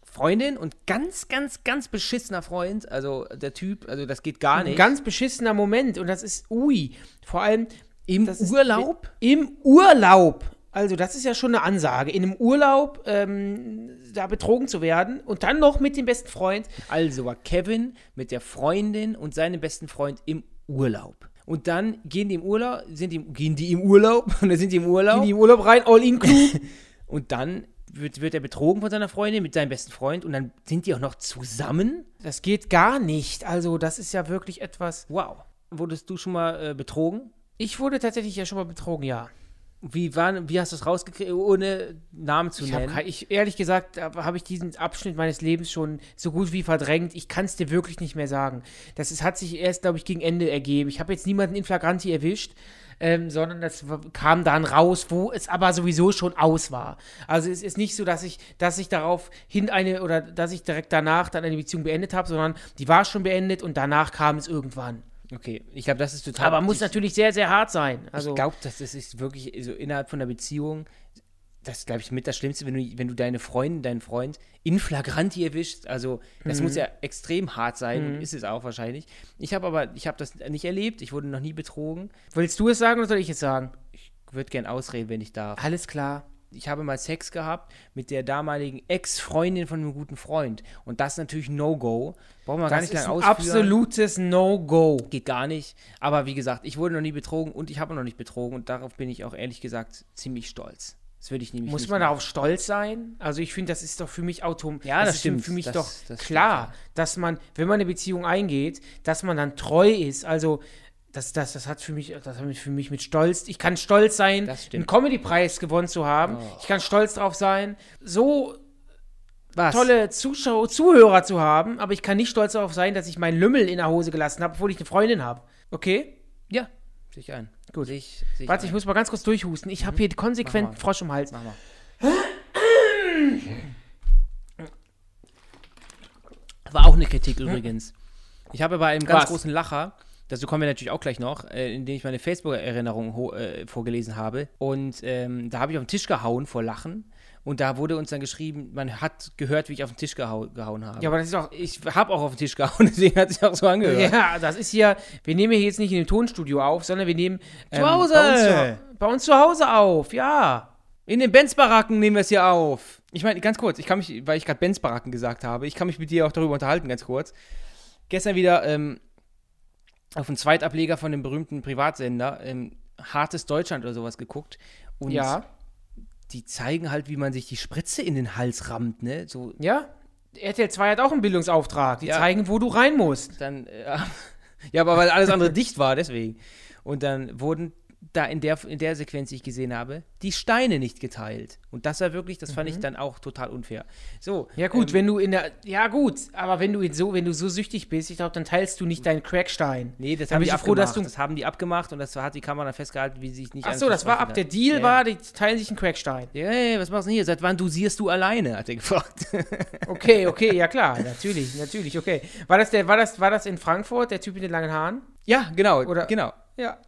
Freundin und ganz, ganz, ganz beschissener Freund. Also der Typ, also das geht gar Ein nicht. ganz beschissener Moment und das ist ui. Vor allem Im das ist- Urlaub? Im Urlaub. Also das ist ja schon eine Ansage. In einem Urlaub ähm, da betrogen zu werden und dann noch mit dem besten Freund. Also war Kevin mit der Freundin und seinem besten Freund im Urlaub. Und dann gehen die im Urlaub, sind die, gehen die im Urlaub und dann sind die im Urlaub. In die Urlaub rein, all include. und dann wird, wird er betrogen von seiner Freundin mit seinem besten Freund und dann sind die auch noch zusammen. das geht gar nicht. Also das ist ja wirklich etwas. Wow. Wurdest du schon mal äh, betrogen? Ich wurde tatsächlich ja schon mal betrogen, ja. Wie, war, wie hast du es rausgekriegt, ohne Namen zu Ich hab, nennen? kei- ich, ehrlich gesagt, habe hab ich diesen Abschnitt meines Lebens schon so gut wie verdrängt. Ich kann es dir wirklich nicht mehr sagen. Das ist, hat sich erst, glaube ich, gegen Ende ergeben. Ich habe jetzt niemanden in Flagranti erwischt, ähm, sondern das kam dann raus, wo es aber sowieso schon aus war. Also es ist nicht so, dass ich, dass ich darauf hin eine oder dass ich direkt danach dann eine Beziehung beendet habe, sondern die war schon beendet und danach kam es irgendwann. Okay, ich glaube, das ist total. Aber muss ich, natürlich sehr, sehr hart sein. Also ich glaube, das ist- ist wirklich so innerhalb von der Beziehung. Das ist, glaube ich, mit das Schlimmste, wenn du, wenn du deine Freundin, deinen Freund in Flagranti erwischst. Also, das muss ja extrem hart sein und ist es auch wahrscheinlich. Ich habe aber, ich habe das nicht erlebt. Ich wurde noch nie betrogen. willst du es sagen oder soll ich es sagen? Ich würde gern ausreden, wenn ich darf. Alles klar. Ich habe mal Sex gehabt mit der damaligen Ex-Freundin von einem guten Freund. Und das ist natürlich No-Go. Brauchen wir gar Das nicht lange ausführen. absolutes No-Go. Geht gar nicht. Aber wie gesagt, ich wurde noch nie betrogen und ich habe noch nicht betrogen. Und darauf bin ich auch ehrlich gesagt ziemlich stolz. Das würde ich nämlich Muss man machen. darauf stolz sein? Also ich finde, das ist doch für mich autom. Ja, das ist stimmt. Für mich Das- doch das stimmt, klar, dass man, wenn man eine Beziehung eingeht, dass man dann treu ist. Also das, das, das hat für mich, das hat für mich mit Stolz. Ich kann stolz sein, einen Comedy-Preis gewonnen zu haben. Ich kann stolz drauf sein, so Was? tolle Zuschauer, Zuhörer zu haben. Aber ich kann nicht stolz darauf sein, dass ich meinen Lümmel in der Hose gelassen habe, obwohl ich eine Freundin habe. Okay? Ja, sehe ich ein. Gut. Sehe ich, sehe ich Warte, ich ein. muss mal ganz kurz durchhusten. Ich habe hier konsequent mal. Frosch im Hals. Mach mal. War auch eine Kritik übrigens. Ich habe bei einem ganz Was? großen Lacher, dazu kommen wir natürlich auch gleich noch, äh, in dem ich meine Facebook-Erinnerung äh, vorgelesen habe. Und ähm, da habe ich auf den Tisch gehauen vor Lachen. Und da wurde uns dann geschrieben, man hat gehört, wie ich auf den Tisch gehau gehauen habe. Ja, aber das ist auch ich habe auch auf den Tisch gehauen, deswegen hat sich auch so angehört. Ja, das ist hier, wir nehmen hier jetzt nicht in dem Tonstudio auf, sondern wir nehmen ähm, Zu Hause. Bei, uns zu, bei uns zu Hause auf, ja. In den Benz-Baracken nehmen wir es hier auf. Ich meine, ganz kurz, ich kann mich, weil ich gerade Benz-Baracken gesagt habe, ich kann mich mit dir auch darüber unterhalten, ganz kurz. Gestern wieder ähm, auf einen Zweitableger von dem berühmten Privatsender, ähm, Hartes Deutschland oder sowas geguckt. Und Ja. die zeigen halt, wie man sich die Spritze in den Hals rammt, ne? So, Ja? RTL 2 hat auch einen Bildungsauftrag. Die Ja. zeigen, wo du rein musst. dann, äh, ja, aber weil alles andere dicht war, deswegen. Und dann wurden da in der, in der Sequenz, die ich gesehen habe, die Steine nicht geteilt. Und das war wirklich, das fand ich dann auch total unfair. So. Mhm. Ja gut, ähm, wenn du in der ja gut, aber wenn du so wenn du so süchtig bist, ich glaube, dann teilst du nicht deinen Crackstein. Nee, das haben die ich froh, dass abgemacht. du das haben die abgemacht und das hat die Kamera festgehalten, wie sie sich nicht Ach so, das war ab Fußball der hat. Deal ja, war, die teilen sich einen Crackstein. Ja, hey, was machst du denn hier? Seit wann dosierst du alleine? Hat er gefragt. Okay, okay, ja klar, natürlich, natürlich, okay. War das der war das war das in Frankfurt, der Typ mit den langen Haaren? ja, genau. Oder- genau. Ja.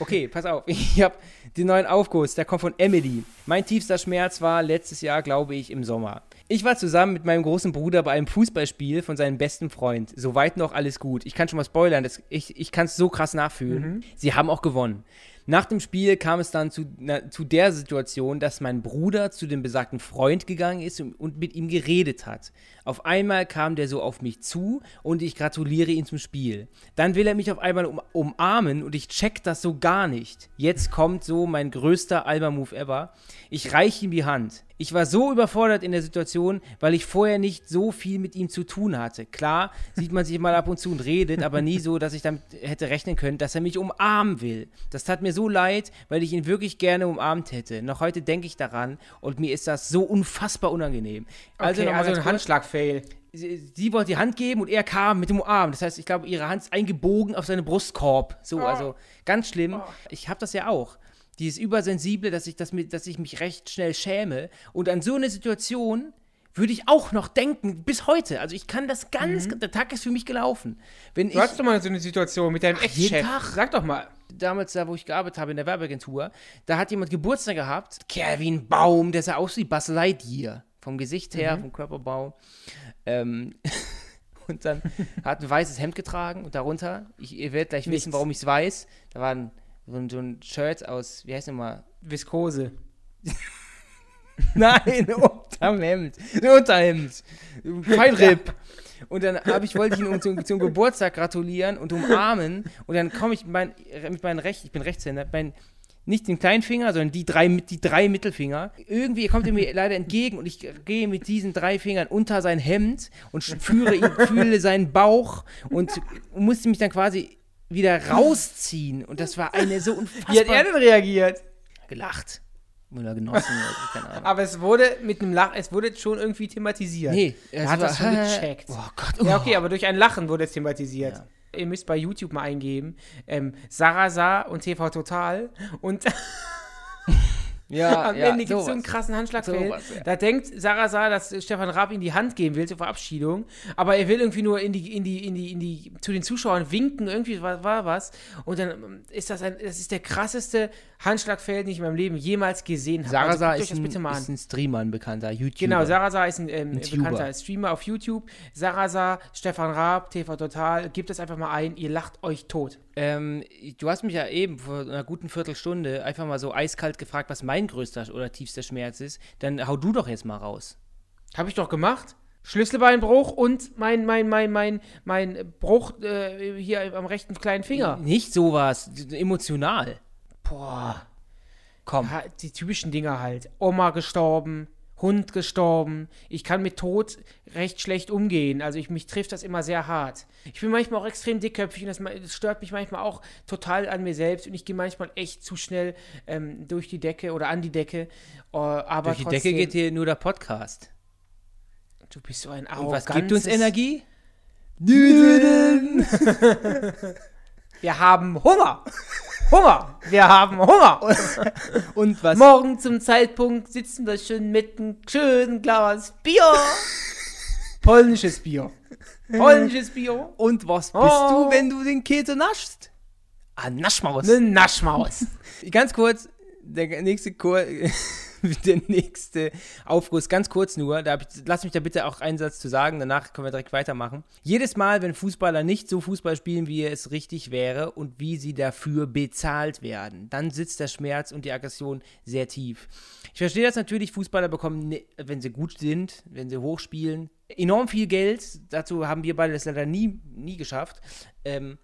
Okay, pass auf. Ich habe den neuen Aufguss, der kommt von Emily. Mein tiefster Schmerz war letztes Jahr, glaube ich, im Sommer. Ich war zusammen mit meinem großen Bruder bei einem Fußballspiel von seinem besten Freund. Soweit noch alles gut. Ich kann schon mal spoilern, das, ich, ich kann es so krass nachfühlen. Sie haben auch gewonnen. Nach dem Spiel kam es dann zu, na, zu der Situation, dass mein Bruder zu dem besagten Freund gegangen ist und, und mit ihm geredet hat. Auf einmal kam der so auf mich zu und ich gratuliere ihm zum Spiel. Dann will er mich auf einmal um, umarmen und ich check das so gar nicht. Jetzt kommt so mein größter Alba-Move ever. Ich reiche ihm die Hand. Ich war so überfordert in der Situation, weil ich vorher nicht so viel mit ihm zu tun hatte. Klar, sieht man sich mal ab und zu und redet, aber nie so, dass ich damit hätte rechnen können, dass er mich umarmen will. Das tat mir so leid, weil ich ihn wirklich gerne umarmt hätte. Noch heute denke ich daran und mir ist das so unfassbar unangenehm. Also, mal also ein. Handschlag-Fail. Sie, sie wollte die Hand geben und er kam mit dem Arm. Das heißt, ich glaube, ihre Hand ist eingebogen auf seine Brustkorb. So, also ganz schlimm. Ich habe das ja auch. Dieses Übersensible, dass ich, das mit, dass ich mich recht schnell schäme. Und an so eine Situation würde ich auch noch denken, bis heute. Also ich kann das ganz, der Tag ist für mich gelaufen. Wenn Du ich hattest doch mal so eine Situation mit deinem jeden Ex-Chef. Tag. Sag doch mal. damals da, wo ich gearbeitet habe in der Werbeagentur, da hat jemand Geburtstag gehabt. Kerl wie ein Baum, der sah aus wie Buzz Lightyear. Vom Gesicht her, vom Körperbau. Ähm, und dann hat ein weißes Hemd getragen und darunter, ich, ihr werdet gleich Nichts. wissen, warum ich es weiß, da war ein, so, ein, so ein Shirt aus, wie heißt nochmal? Viskose. Nein, unterm Hemd. Ein Unterhemd. Feinripp. Und dann habe ich, wollte ich ihn um zum, zum Geburtstag gratulieren und umarmen. Und dann komme ich mit, mein, mit meinen Recht, ich bin Rechtshänder, mein, nicht den kleinen Finger, sondern die drei, die drei Mittelfinger. Irgendwie kommt er mir leider entgegen und ich gehe mit diesen drei Fingern unter sein Hemd und führe ihn, fühle seinen Bauch und musste mich dann quasi wieder rausziehen. Und das war eine so unfassbar... Wie hat er denn reagiert? gelacht. Oder genossen, oder keine Ahnung. Aber es wurde mit einem Lachen, es wurde schon irgendwie thematisiert. Nee, er hat war- das schon gecheckt. Oh Gott, Ja, okay, aber durch ein Lachen wurde es thematisiert. Ihr müsst bei YouTube mal eingeben, ähm, Sarasa und TV Total und Ja, am ja, Ende gibt es so einen krassen Handschlagfail. Sowas, ja. Da denkt Sarasa, dass Stefan Raab ihm die Hand geben will zur Verabschiedung, aber er will irgendwie nur in die, in die, in die, in die, zu den Zuschauern winken, irgendwie war, war was. Und dann ähm, ist das ein, das ist der krasseste Handschlagfail, den ich in meinem Leben jemals gesehen habe. Sarasa guckt euch ist, das ein, bitte mal an. ist ein Streamer, ein bekannter YouTuber. Genau, Sarasa ist ein, ähm, Ein bekannter Streamer auf YouTube. Sarasa, Stefan Raab, TV Total, gebt es einfach mal ein, ihr lacht euch tot. Ähm, du hast mich ja eben vor einer guten Viertelstunde einfach mal so eiskalt gefragt, was mein größter oder tiefster Schmerz ist. Dann hau du doch jetzt mal raus. Habe ich doch gemacht. Schlüsselbeinbruch und mein, mein, mein, mein, mein Bruch äh, hier am rechten kleinen Finger. Nicht sowas, emotional. Boah. Komm. Die typischen Dinger halt. Oma gestorben, Hund gestorben. Ich kann mit Tod recht schlecht umgehen. Also ich, mich trifft das immer sehr hart. Ich bin manchmal auch extrem dickköpfig und das, das stört mich manchmal auch total an mir selbst und ich gehe manchmal echt zu schnell ähm, durch die Decke oder an die Decke. Äh, aber Durch die trotzdem, Decke geht hier nur der Podcast. Du bist so ein Und was gibt uns arrogantes- Energie? Wir haben Hunger. Hunger. Wir haben Hunger. Und was? Morgen zum Zeitpunkt sitzen wir schon mit einem schönen Glas Bier. Polnisches Bier. Polnisches Bier. Und was bist Oh. du, wenn du den Käse naschst? Ah, Naschmaus. Eine Naschmaus. Ganz kurz, der nächste Kur der nächste Aufguss, ganz kurz nur, da ich, lass mich da bitte auch einen Satz zu sagen, danach können wir direkt weitermachen. Jedes Mal, wenn Fußballer nicht so Fußball spielen, wie es richtig wäre und wie sie dafür bezahlt werden, dann sitzt der Schmerz und die Aggression sehr tief. Ich verstehe das natürlich, Fußballer bekommen, ne- wenn sie gut sind, wenn sie hoch spielen, enorm viel Geld. Dazu haben wir beide das leider nie, nie geschafft. Ähm,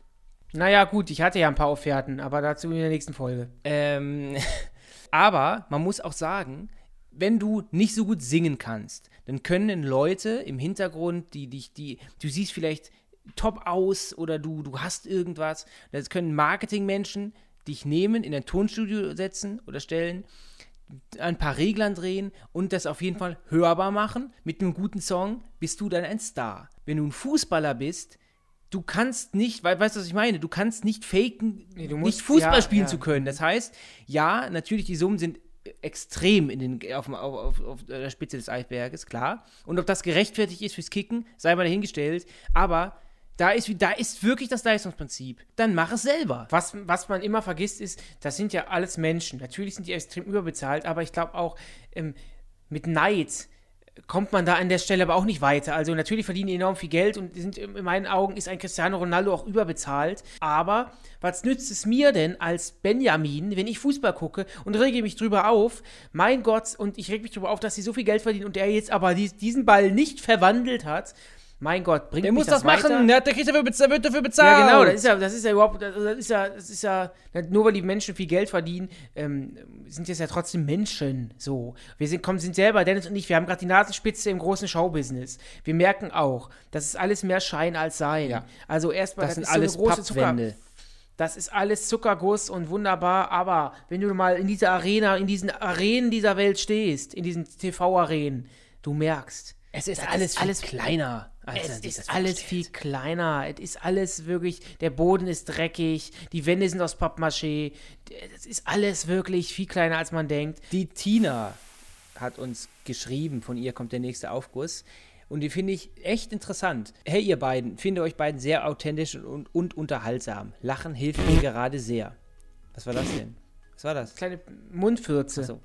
Naja, gut, ich hatte ja ein paar Offerten, aber dazu in der nächsten Folge. Ähm, Aber man muss auch sagen, wenn du nicht so gut singen kannst, dann können Leute im Hintergrund, die dich, die, du siehst vielleicht top aus oder du, du hast irgendwas. Das können Marketingmenschen dich nehmen, in ein Tonstudio setzen oder stellen, ein paar Reglern drehen und das auf jeden Fall hörbar machen. Mit einem guten Song bist du dann ein Star. Wenn du ein Fußballer bist, du kannst nicht, weil, weißt du, was ich meine? Du kannst nicht faken, Nee, du nicht musst- Fußball ja, spielen ja. zu können. Das heißt, ja, natürlich, die Summen sind extrem in den, auf, auf, auf, der Spitze des Eisberges, klar. Und ob das gerechtfertigt ist fürs Kicken, sei mal dahingestellt. Aber da ist, da ist wirklich das Leistungsprinzip. Dann mach es selber. Was, was man immer vergisst, ist, das sind ja alles Menschen. Natürlich sind die extrem überbezahlt, aber ich glaube auch ähm, mit Neid kommt man da an der Stelle aber auch nicht weiter. Also natürlich verdienen die enorm viel Geld und sind in meinen Augen ist ein Cristiano Ronaldo auch überbezahlt. Aber was nützt es mir denn als Benjamin, wenn ich Fußball gucke und rege mich drüber auf? Mein Gott, und ich reg mich drüber auf, dass sie so viel Geld verdienen und der jetzt aber dies, diesen Ball nicht verwandelt hat. Mein Gott, bringt Der mich muss das, machen, weiter? der, der kriegt dafür, bez- der wird dafür bezahlt. Ja, genau, das ist ja, das ist ja überhaupt, das das ist ja, das ist ja, nur weil die Menschen viel Geld verdienen, ähm, sind es ja trotzdem Menschen, so. Wir sind, kommen, sind selber, Dennis und ich, wir haben gerade die Nasenspitze im großen Showbusiness. Wir merken auch, das ist alles mehr Schein als Sein. Ja. Also erstmal, Das sind ist so alles große Zucker, Pappwände. das ist alles Zuckerguss und wunderbar, aber wenn du mal in dieser Arena, in diesen Arenen dieser Welt stehst, in diesen TV-Arenen, du merkst, Es ist das alles, ist alles kleiner. Als es ist alles vorstellt. viel kleiner. Es ist alles wirklich, der Boden ist dreckig, die Wände sind aus Pappmaché. Es ist alles wirklich viel kleiner, als man denkt. Die Tina hat uns geschrieben, von ihr kommt der nächste Aufguss. Und die finde ich echt interessant. Hey, ihr beiden, finde euch beiden sehr authentisch und, und unterhaltsam. Lachen hilft mir gerade sehr. Was war das denn? Was war das? Kleine Mundfürze. So.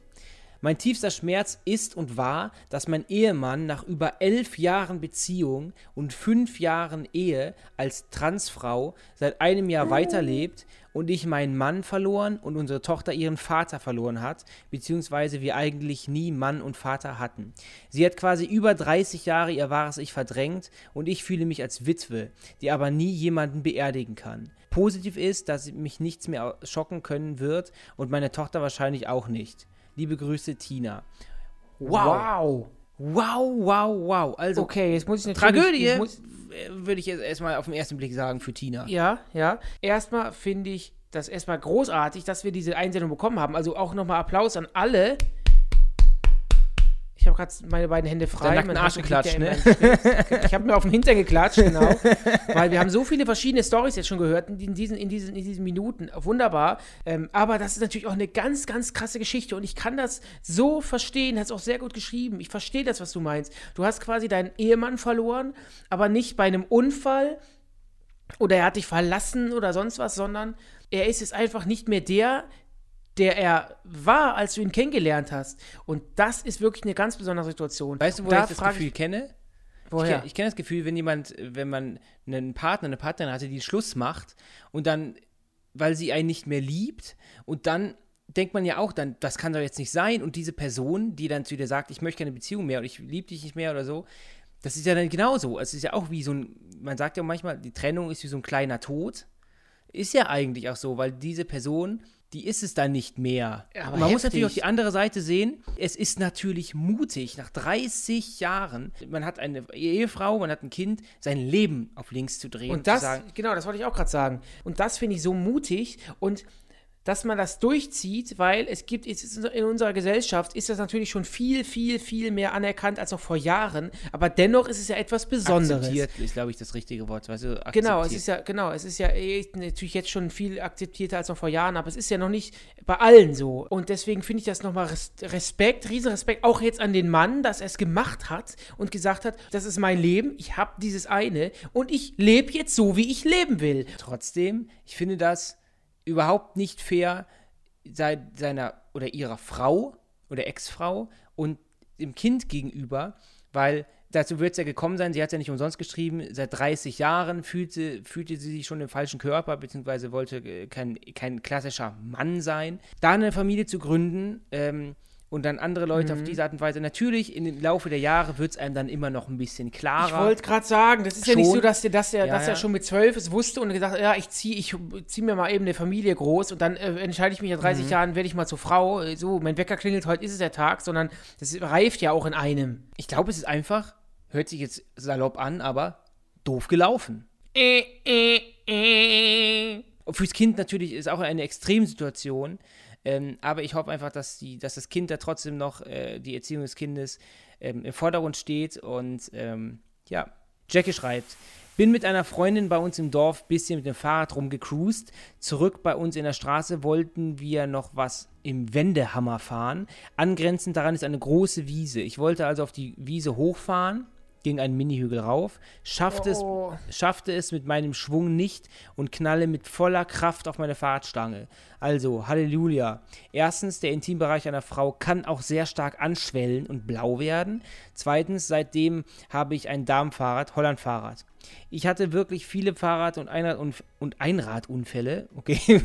Mein tiefster Schmerz ist und war, dass mein Ehemann nach über elf Jahren Beziehung und fünf Jahren Ehe als Transfrau seit einem Jahr weiterlebt und ich meinen Mann verloren und unsere Tochter ihren Vater verloren hat, beziehungsweise wir eigentlich nie Mann und Vater hatten. Sie hat quasi über 30 Jahre ihr wahres Ich verdrängt und ich fühle mich als Witwe, die aber nie jemanden beerdigen kann. Positiv ist, dass mich nichts mehr schocken können wird und meine Tochter wahrscheinlich auch nicht. Liebe Grüße, Tina. Wow. Wow, wow, wow. Also, Okay, jetzt muss ich natürlich. Tragödie, muss, würde ich jetzt erstmal auf den ersten Blick sagen für Tina. ja, ja. Erstmal finde ich das erstmal großartig, dass wir diese Einsendung bekommen haben. Also auch nochmal Applaus an alle. Ich habe gerade meine beiden Hände frei. Mein Arsch geklatscht, ne? Ich habe mir auf den Hintern geklatscht, genau. Weil wir haben so viele verschiedene Stories jetzt schon gehört in diesen, in diesen, in diesen Minuten. Wunderbar. Ähm, aber das ist natürlich auch eine ganz, ganz krasse Geschichte. Und ich kann das so verstehen. Hast auch sehr gut geschrieben. Ich verstehe das, was du meinst. Du hast quasi deinen Ehemann verloren, aber nicht bei einem Unfall oder er hat dich verlassen oder sonst was, sondern er ist jetzt einfach nicht mehr der, der er war, als du ihn kennengelernt hast. Und das ist wirklich eine ganz besondere Situation. Weißt du, wo Da ich das Gefühl kenne? Ich, Woher? kenn- ich kenne das Gefühl, wenn jemand, wenn man einen Partner, eine Partnerin hatte, die Schluss macht und dann, weil sie einen nicht mehr liebt und dann denkt man ja auch dann, das kann doch jetzt nicht sein und diese Person, die dann zu dir sagt, ich möchte keine Beziehung mehr und ich liebe dich nicht mehr oder so, das ist ja dann genauso. Es ist ja auch wie so ein, man sagt ja manchmal, die Trennung ist wie so ein kleiner Tod. Ist ja eigentlich auch so, weil diese Person, die ist es dann nicht mehr. Ja, aber Und man muss natürlich auch die andere Seite sehen. Es ist natürlich mutig, nach 30 Jahren, man hat eine Ehefrau, man hat ein Kind, sein Leben auf links zu drehen Und das, zu sagen, genau, das wollte ich auch gerade sagen. Und das finde ich so mutig und dass man das durchzieht, weil es gibt, in unserer Gesellschaft ist das natürlich schon viel, viel, viel mehr anerkannt als noch vor Jahren, aber dennoch ist es ja etwas Besonderes. akzeptiert ist, glaube ich, das richtige Wort. Weißt du, Genau, es ist ja, genau, es ist ja eh natürlich jetzt schon viel akzeptierter als noch vor Jahren, aber es ist ja noch nicht bei allen so. Und deswegen finde ich das nochmal Res Respekt, Riesenrespekt, auch jetzt an den Mann, dass er es gemacht hat und gesagt hat, das ist mein Leben, ich habe dieses eine und ich lebe jetzt so, wie ich leben will. Trotzdem, ich finde das überhaupt nicht fair sei, seiner oder ihrer Frau oder Ex-Frau und dem Kind gegenüber, weil dazu wird es ja gekommen sein, sie hat es ja nicht umsonst geschrieben, seit 30 Jahren fühlte, fühlte sie sich schon im falschen Körper, beziehungsweise wollte äh, kein, kein klassischer Mann sein. Da eine Familie zu gründen ähm, und dann andere Leute Mhm. auf diese Art und Weise. Natürlich, im Laufe der Jahre wird es einem dann immer noch ein bisschen klarer. Ich wollte gerade sagen, das ist ja nicht Schon. so, dass er, dass er, Ja, dass er ja. schon mit zwölf es wusste und gesagt hat, ja, ich ziehe ich zieh mir mal eben eine Familie groß und dann äh, entscheide ich mich nach Mhm. 30 Jahren, werde ich mal zur Frau. äh, So, mein Wecker klingelt, heute ist es der Tag, sondern das reift ja auch in einem. Ich glaube, es ist einfach, hört sich jetzt salopp an, aber doof gelaufen. Äh, äh, äh. Und fürs Kind natürlich ist auch eine Extremsituation. Ähm, aber ich hoffe einfach, dass, die, dass das Kind da trotzdem noch, äh, die Erziehung des Kindes, ähm, im Vordergrund steht. Und ähm, ja, Jackie schreibt, bin mit einer Freundin bei uns im Dorf bisschen mit dem Fahrrad rumgecruised. Zurück bei uns in der Straße wollten wir noch was im Wendehammer fahren. Angrenzend daran ist eine große Wiese. Ich wollte also auf die Wiese hochfahren, ging einen Minihügel rauf, schaffte, Oh. es, schaffte es mit meinem Schwung nicht und knalle mit voller Kraft auf meine Fahrradstange. Also, Halleluja. Erstens, der Intimbereich einer Frau kann auch sehr stark anschwellen und blau werden. Zweitens, seitdem habe ich ein Darmfahrrad, Hollandfahrrad. Ich hatte wirklich viele Fahrrad- und, Einrad und, und Einradunfälle. Okay.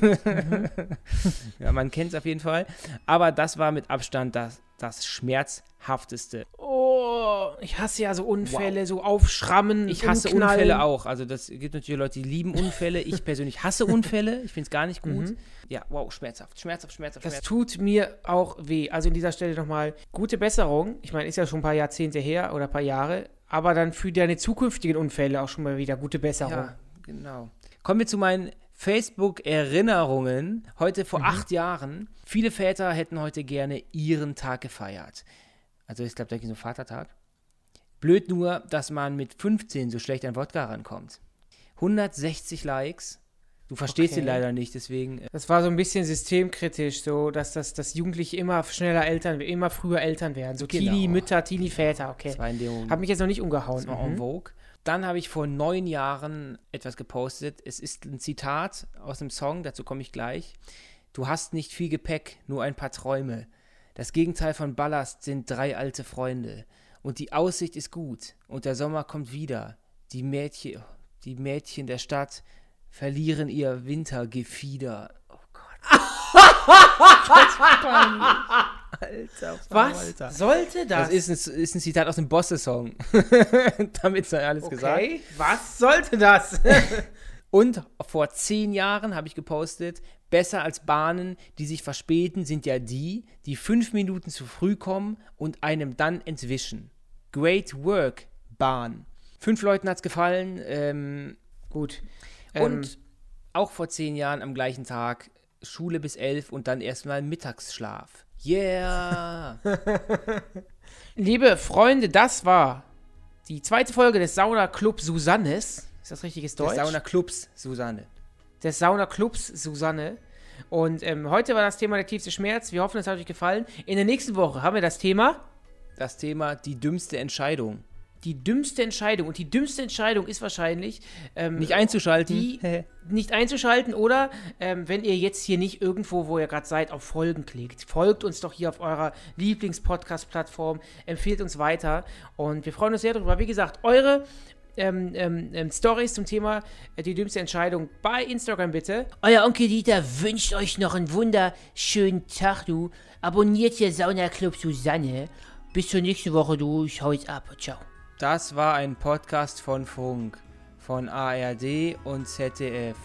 ja, man kennt es auf jeden Fall. Aber das war mit Abstand das, das schmerzhafteste. Oh, ich hasse ja so Unfälle, so Aufschrammen. Ich hasse Umknallen. Unfälle auch. Also das gibt natürlich Leute, die lieben Unfälle. Ich persönlich hasse Unfälle. Ich finde es gar nicht gut. Ja, wow, schmerzhaft, schmerzhaft, schmerzhaft, Das schmerzhaft. tut mir auch weh. Also an dieser Stelle nochmal gute Besserung. Ich meine, ist ja schon ein paar Jahrzehnte her oder ein paar Jahre. Aber dann für deine zukünftigen Unfälle auch schon mal wieder gute Besserung. Ja, genau. Kommen wir zu meinen Facebook-Erinnerungen. Heute vor acht Jahren. Viele Väter hätten heute gerne ihren Tag gefeiert. Also ich glaube, da ging so Vatertag. Blöd nur, dass man mit 15 so schlecht an Wodka rankommt. 160 Likes. Du verstehst Okay. sie leider nicht, deswegen äh, Das war so ein bisschen systemkritisch, so dass, das, dass Jugendliche immer schneller Eltern, immer früher Eltern werden. So Genau. Teenie, Mütter, Teenie-Väter, okay. das war in dem. Hat mich jetzt noch nicht umgehauen. Das war en Mhm. vogue. Dann habe ich vor neun Jahren etwas gepostet. Es ist ein Zitat aus einem Song, dazu komme ich gleich. Du hast nicht viel Gepäck, nur ein paar Träume. Das Gegenteil von Ballast sind drei alte Freunde. Und die Aussicht ist gut. Und der Sommer kommt wieder. Die Mädchen, die Mädchen der Stadt verlieren ihr Wintergefieder. Oh Gott. Alter, Was Alter. sollte das? Das ist ein, ist ein Zitat aus dem Bosse-Song. Damit sei alles gesagt. okay, was sollte das? Und vor zehn Jahren habe ich gepostet, besser als Bahnen, die sich verspäten, sind ja die, die fünf Minuten zu früh kommen und einem dann entwischen. Great work, Bahn. Fünf Leuten hat es gefallen. Ähm, Gut. und Ähm, auch vor zehn Jahren am gleichen Tag Schule bis elf und dann erstmal Mittagsschlaf. Yeah! Liebe Freunde, das war die zweite Folge des Sauna Club Susannes. Ist das richtiges Des Deutsch? Sauna-Clubs, Susanne. des Sauna Clubs Susanne. Und ähm, heute war das Thema der tiefste Schmerz. Wir hoffen, es hat euch gefallen. In der nächsten Woche haben wir das Thema Das Thema die dümmste Entscheidung. die dümmste Entscheidung. Und die dümmste Entscheidung ist wahrscheinlich, ähm, Nicht einzuschalten. die nicht einzuschalten oder ähm, wenn ihr jetzt hier nicht irgendwo, wo ihr gerade seid, auf Folgen klickt. Folgt uns doch hier auf eurer Lieblings-Podcast-Plattform, empfehlt uns weiter und wir freuen uns sehr darüber. Wie gesagt, eure ähm, ähm, Stories zum Thema äh, die dümmste Entscheidung bei Instagram bitte. Euer Onkel Dieter wünscht euch noch einen wunderschönen Tag, du. Abonniert hier Sauna Club Susanne. Bis zur nächsten Woche, du. Ich hau jetzt ab. Ciao. Das war ein Podcast von Funk, von ARD und ZDF.